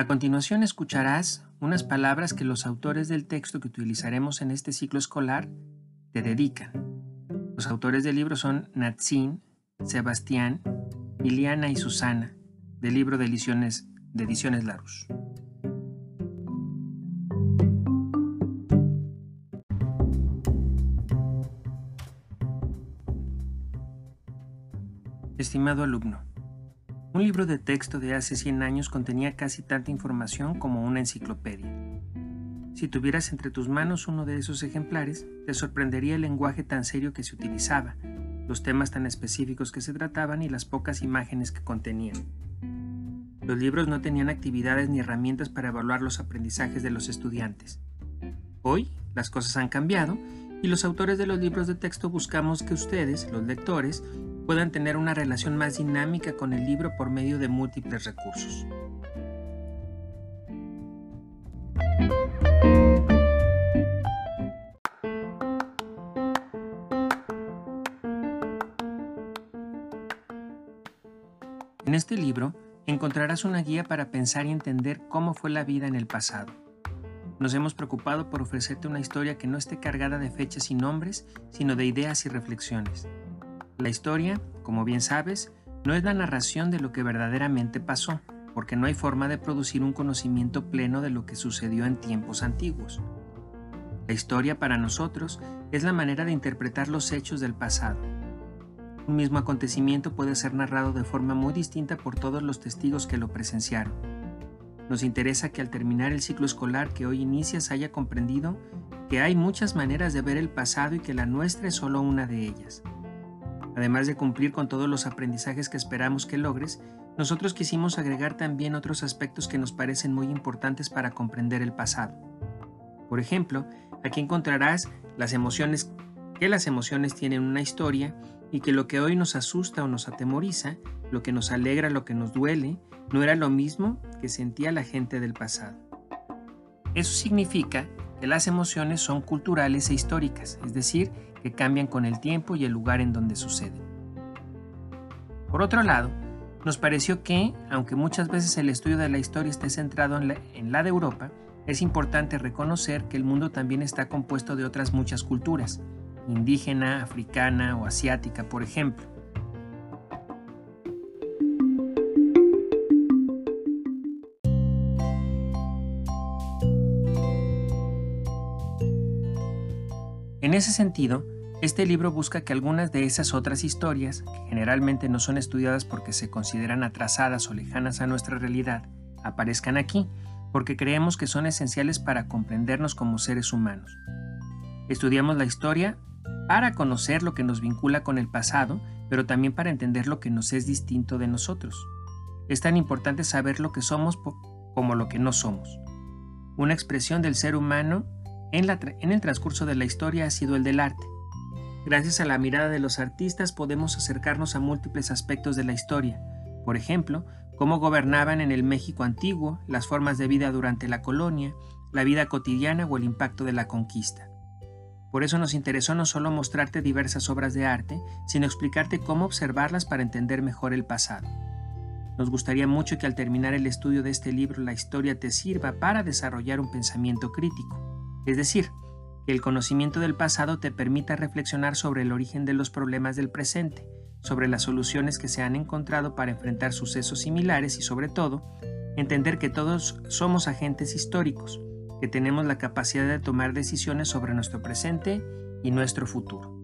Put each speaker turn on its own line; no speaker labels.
A continuación escucharás unas palabras que los autores del texto que utilizaremos en este ciclo escolar te dedican. Los autores del libro son Natsin, Sebastián, Liliana y Susana, del libro de Ediciones, de Ediciones Larus. Estimado alumno, un libro de texto de hace 100 años contenía casi tanta información como una enciclopedia. Si tuvieras entre tus manos uno de esos ejemplares, te sorprendería el lenguaje tan serio que se utilizaba, los temas tan específicos que se trataban y las pocas imágenes que contenían. Los libros no tenían actividades ni herramientas para evaluar los aprendizajes de los estudiantes. Hoy las cosas han cambiado y los autores de los libros de texto buscamos que ustedes, los lectores, puedan tener una relación más dinámica con el libro por medio de múltiples recursos. En este libro encontrarás una guía para pensar y entender cómo fue la vida en el pasado. Nos hemos preocupado por ofrecerte una historia que no esté cargada de fechas y nombres, sino de ideas y reflexiones. La historia, como bien sabes, no es la narración de lo que verdaderamente pasó, porque no hay forma de producir un conocimiento pleno de lo que sucedió en tiempos antiguos. La historia para nosotros es la manera de interpretar los hechos del pasado. Un mismo acontecimiento puede ser narrado de forma muy distinta por todos los testigos que lo presenciaron. Nos interesa que al terminar el ciclo escolar que hoy inicias haya comprendido que hay muchas maneras de ver el pasado y que la nuestra es solo una de ellas. Además de cumplir con todos los aprendizajes que esperamos que logres, nosotros quisimos agregar también otros aspectos que nos parecen muy importantes para comprender el pasado. Por ejemplo, aquí encontrarás las emociones, que las emociones tienen una historia y que lo que hoy nos asusta o nos atemoriza, lo que nos alegra, lo que nos duele, no era lo mismo que sentía la gente del pasado. Eso significa las emociones son culturales e históricas, es decir, que cambian con el tiempo y el lugar en donde suceden. Por otro lado, nos pareció que, aunque muchas veces el estudio de la historia esté centrado en la, de Europa, es importante reconocer que el mundo también está compuesto de otras muchas culturas, indígena, africana o asiática, por ejemplo. En ese sentido, este libro busca que algunas de esas otras historias, que generalmente no son estudiadas porque se consideran atrasadas o lejanas a nuestra realidad, aparezcan aquí, porque creemos que son esenciales para comprendernos como seres humanos. Estudiamos la historia para conocer lo que nos vincula con el pasado, pero también para entender lo que nos es distinto de nosotros. Es tan importante saber lo que somos como lo que no somos. Una expresión del ser humano en, el transcurso de la historia ha sido el del arte. Gracias a la mirada de los artistas podemos acercarnos a múltiples aspectos de la historia, por ejemplo, cómo gobernaban en el México antiguo, las formas de vida durante la colonia, la vida cotidiana o el impacto de la conquista. Por eso nos interesó no solo mostrarte diversas obras de arte, sino explicarte cómo observarlas para entender mejor el pasado. Nos gustaría mucho que al terminar el estudio de este libro la historia te sirva para desarrollar un pensamiento crítico es decir, que el conocimiento del pasado te permita reflexionar sobre el origen de los problemas del presente, sobre las soluciones que se han encontrado para enfrentar sucesos similares y sobre todo, entender que todos somos agentes históricos, que tenemos la capacidad de tomar decisiones sobre nuestro presente y nuestro futuro.